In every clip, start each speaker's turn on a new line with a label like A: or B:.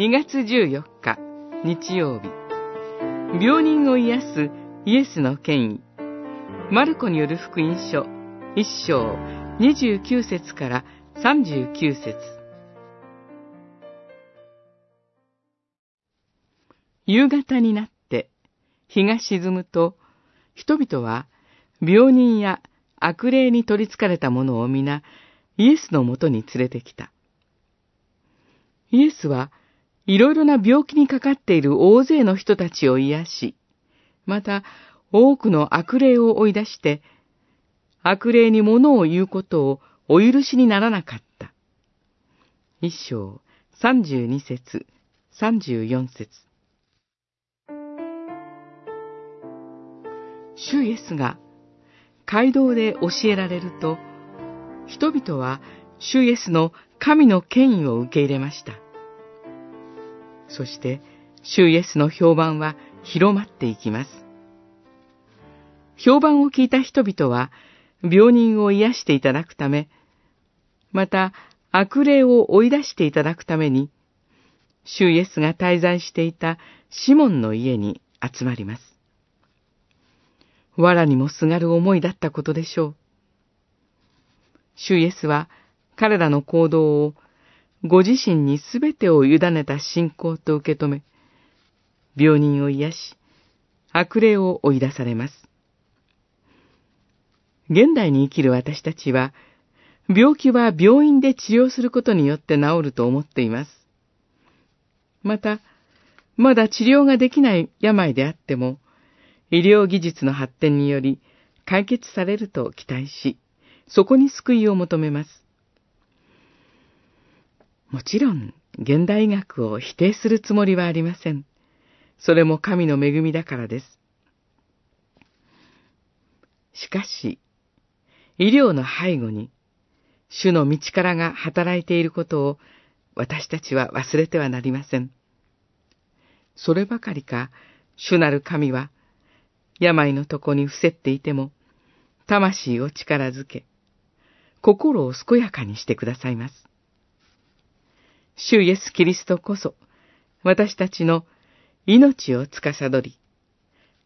A: 2月14日日曜日。病人を癒すイエスの権威。マルコによる福音書1章29節から39節。夕方になって日が沈むと人々は病人や悪霊に取り憑かれた者を皆イエスのもとに連れてきた。イエスはいろいろな病気にかかっている大勢の人たちを癒し、また多くの悪霊を追い出して、悪霊に物を言うことをお許しにならなかった。一章三十二節、三十四節。主イエスが街道で教えられると、人々は主イエスの神の権威を受け入れました。そして、主イエスの評判は広まっていきます。評判を聞いた人々は、病人を癒していただくため、また悪霊を追い出していただくために、主イエスが滞在していたシモンの家に集まります。藁にもすがる思いだったことでしょう。主イエスは彼らの行動をご自身にすべてを委ねた信仰と受け止め、病人を癒し、悪霊を追い出されます。現代に生きる私たちは、病気は病院で治療することによって治ると思っています。また、まだ治療ができない病であっても、医療技術の発展により解決されると期待し、そこに救いを求めます。もちろん、現代医学を否定するつもりはありません。それも神の恵みだからです。しかし、医療の背後に、主の道からが働いていることを私たちは忘れてはなりません。そればかりか、主なる神は、病の床に伏せっていても、魂を力づけ、心を健やかにしてくださいます。主イエス・キリストこそ、私たちの命を司り、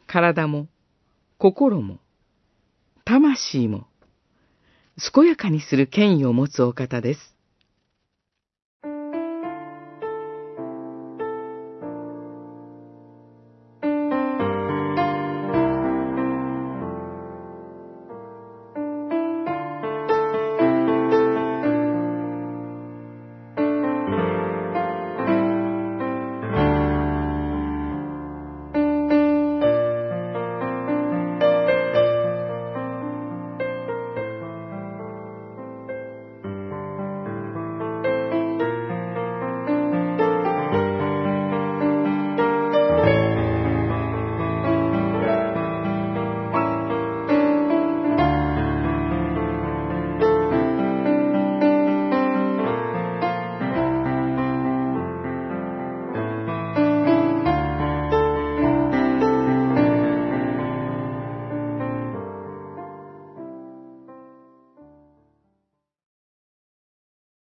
A: 体も、心も、魂も、健やかにする権威を持つお方です。